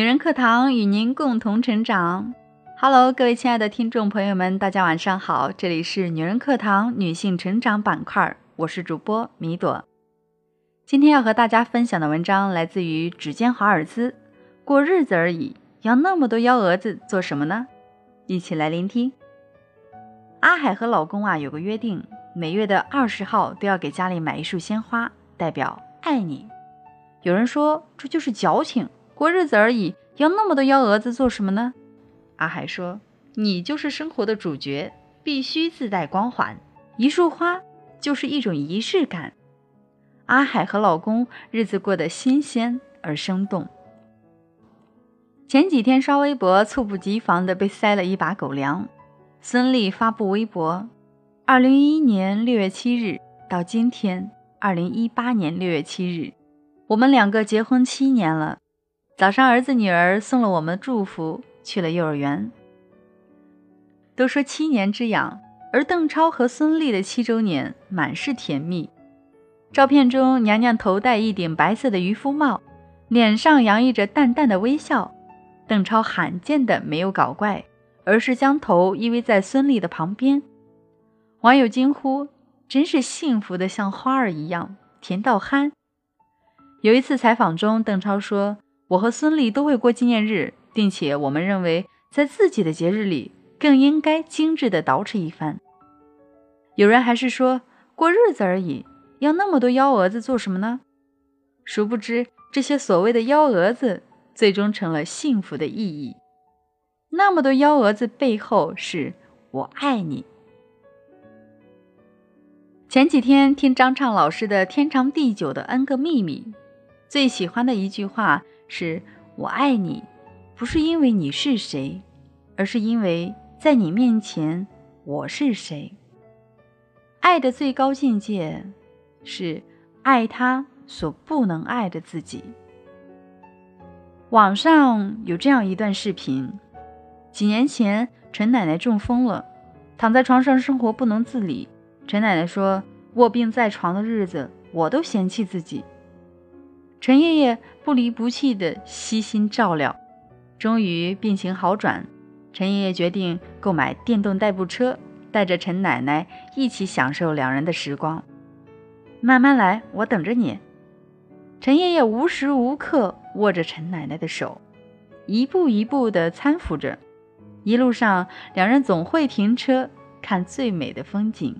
女人课堂与您共同成长。Hello，各位亲爱的听众朋友们，大家晚上好，这里是女人课堂女性成长板块，我是主播米朵。今天要和大家分享的文章来自于指尖华尔兹。过日子而已，要那么多幺蛾子做什么呢？一起来聆听。阿海和老公啊有个约定，每月的二十号都要给家里买一束鲜花，代表爱你。有人说这就是矫情。过日子而已，要那么多幺蛾子做什么呢？阿海说：“你就是生活的主角，必须自带光环。一束花就是一种仪式感。”阿海和老公日子过得新鲜而生动。前几天刷微博，猝不及防的被塞了一把狗粮。孙俪发布微博：“二零一一年六月七日到今天，二零一八年六月七日，我们两个结婚七年了。”早上，儿子女儿送了我们祝福，去了幼儿园。都说七年之痒，而邓超和孙俪的七周年满是甜蜜。照片中，娘娘头戴一顶白色的渔夫帽，脸上洋溢着淡淡的微笑。邓超罕见的没有搞怪，而是将头依偎在孙俪的旁边。网友惊呼：“真是幸福的像花儿一样，甜到憨。”有一次采访中，邓超说。我和孙俪都会过纪念日，并且我们认为，在自己的节日里更应该精致的捯饬一番。有人还是说过日子而已，要那么多幺蛾子做什么呢？殊不知，这些所谓的幺蛾子，最终成了幸福的意义。那么多幺蛾子背后，是我爱你。前几天听张畅老师的《天长地久的 N 个秘密》，最喜欢的一句话。是我爱你，不是因为你是谁，而是因为在你面前我是谁。爱的最高境界是爱他所不能爱的自己。网上有这样一段视频：几年前，陈奶奶中风了，躺在床上生活不能自理。陈奶奶说：“卧病在床的日子，我都嫌弃自己。”陈爷爷不离不弃的悉心照料，终于病情好转。陈爷爷决定购买电动代步车，带着陈奶奶一起享受两人的时光。慢慢来，我等着你。陈爷爷无时无刻握着陈奶奶的手，一步一步地搀扶着。一路上，两人总会停车看最美的风景。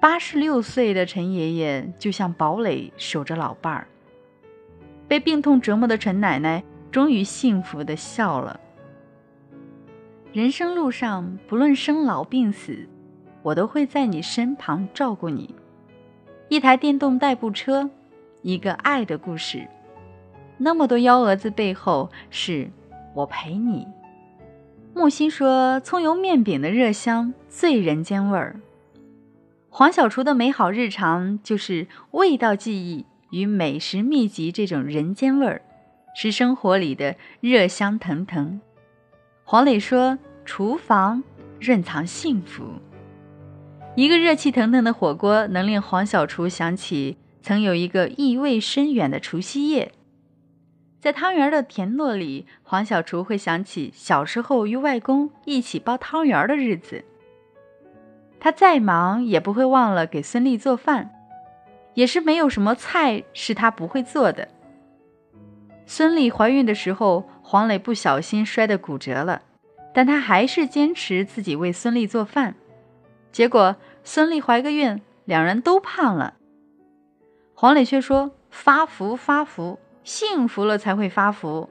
八十六岁的陈爷爷就像堡垒，守着老伴儿。被病痛折磨的陈奶奶终于幸福的笑了。人生路上，不论生老病死，我都会在你身旁照顾你。一台电动代步车，一个爱的故事。那么多幺蛾子背后，是我陪你。木心说：“葱油面饼的热香最人间味儿。”黄小厨的美好日常就是味道记忆与美食秘籍，这种人间味儿是生活里的热香腾腾。黄磊说：“厨房蕴藏幸福。”一个热气腾腾的火锅能令黄小厨想起曾有一个意味深远的除夕夜。在汤圆的甜糯里，黄小厨会想起小时候与外公一起包汤圆的日子。他再忙也不会忘了给孙俪做饭，也是没有什么菜是他不会做的。孙俪怀孕的时候，黄磊不小心摔得骨折了，但他还是坚持自己为孙俪做饭。结果孙俪怀个孕，两人都胖了。黄磊却说：“发福发福，幸福了才会发福。”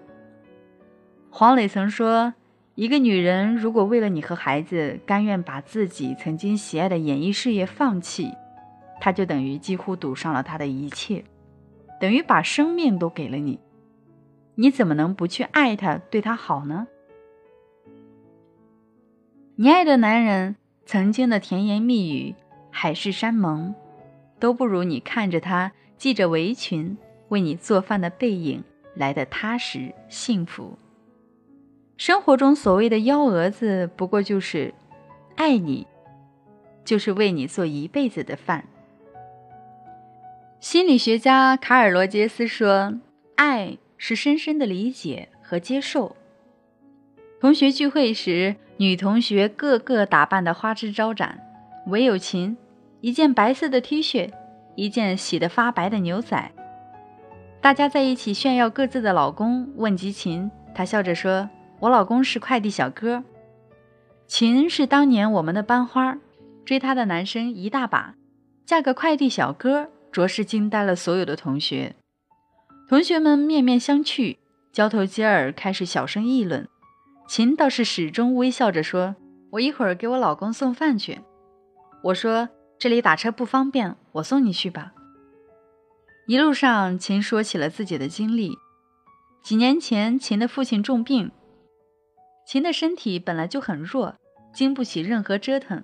黄磊曾说。一个女人如果为了你和孩子，甘愿把自己曾经喜爱的演艺事业放弃，她就等于几乎赌上了她的一切，等于把生命都给了你。你怎么能不去爱她，对她好呢？你爱的男人曾经的甜言蜜语、海誓山盟，都不如你看着他系着围裙为你做饭的背影来的踏实幸福。生活中所谓的幺蛾子，不过就是爱你，就是为你做一辈子的饭。心理学家卡尔罗杰斯说：“爱是深深的理解和接受。同学聚会时，女同学个个打扮得花枝招展，唯有秦，一件白色的 T 恤，一件洗得发白的牛仔。大家在一起炫耀各自的老公，问及秦，她笑着说：“我老公是快递小哥。”秦是当年我们的班花，追她的男生一大把，嫁个快递小哥，着实惊呆了所有的同学。同学们面面相觑，交头接耳，开始小声议论。秦倒是始终微笑着说：“我一会儿给我老公送饭去。”我说：“这里打车不方便，我送你去吧。”一路上，秦说起了自己的经历。几年前，秦的父亲重病，秦的身体本来就很弱，经不起任何折腾，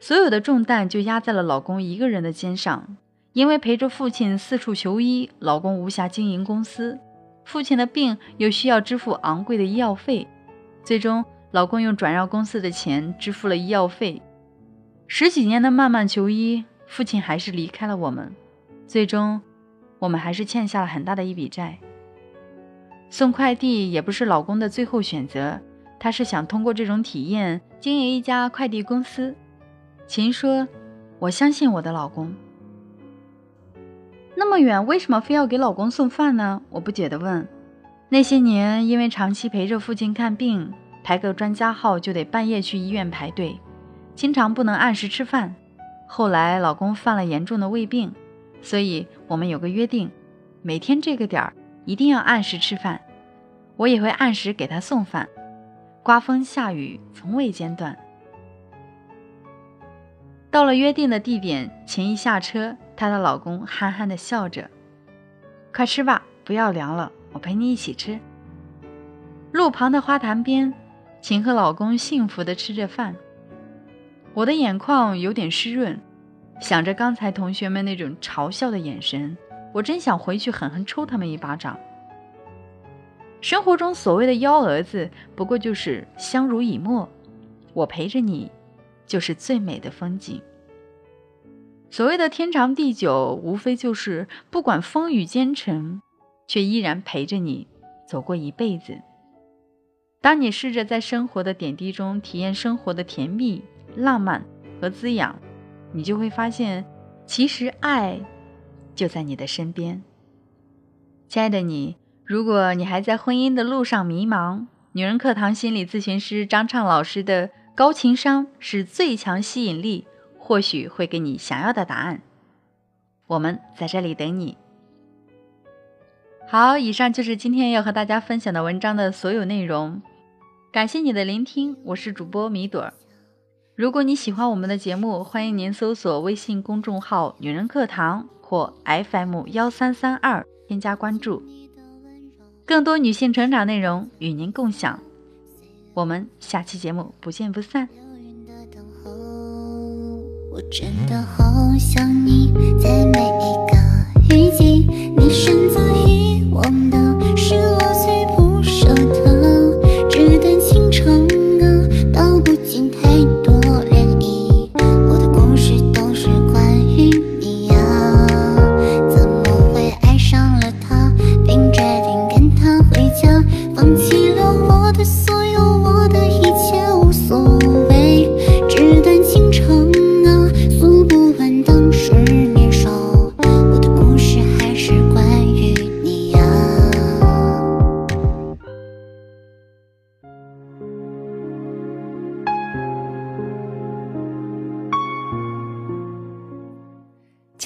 所有的重担就压在了老公一个人的肩上。因为陪着父亲四处求医，老公无暇经营公司，父亲的病又需要支付昂贵的医药费。最终，老公用转让公司的钱支付了医药费。十几年的漫漫求医，父亲还是离开了我们。最终，我们还是欠下了很大的一笔债。送快递也不是老公的最后选择，他是想通过这种体验经营一家快递公司。秦说：“我相信我的老公。”那么远，为什么非要给老公送饭呢？我不解地问。那些年，因为长期陪着父亲看病，排个专家号就得半夜去医院排队，经常不能按时吃饭。后来老公犯了严重的胃病，所以我们有个约定，每天这个点儿一定要按时吃饭。我也会按时给他送饭，刮风下雨从未间断。到了约定的地点，秦一下车，她的老公憨憨地笑着：“快吃吧，不要凉了。”我陪你一起吃。路旁的花坛边，秦和老公幸福地吃着饭。我的眼眶有点湿润，想着刚才同学们那种嘲笑的眼神，我真想回去狠狠抽他们一巴掌。生活中所谓的幺蛾子，不过就是相濡以沫。我陪着你，就是最美的风景。所谓的天长地久，无非就是不管风雨兼程。却依然陪着你走过一辈子。当你试着在生活的点滴中体验生活的甜蜜、浪漫和滋养，你就会发现，其实爱就在你的身边。亲爱的你，如果你还在婚姻的路上迷茫，女人课堂心理咨询师张畅老师的高情商是最强吸引力，或许会给你想要的答案。我们在这里等你。好，以上就是今天要和大家分享的文章的所有内容。感谢你的聆听，我是主播米朵。如果你喜欢我们的节目，欢迎您搜索微信公众号“女人课堂”或 FM 幺三三二，添加关注，更多女性成长内容与您共享。我们下期节目不见不散。我真的好想你，在每一个雨季，你选择。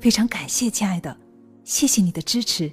非常感谢，亲爱的，谢谢你的支持。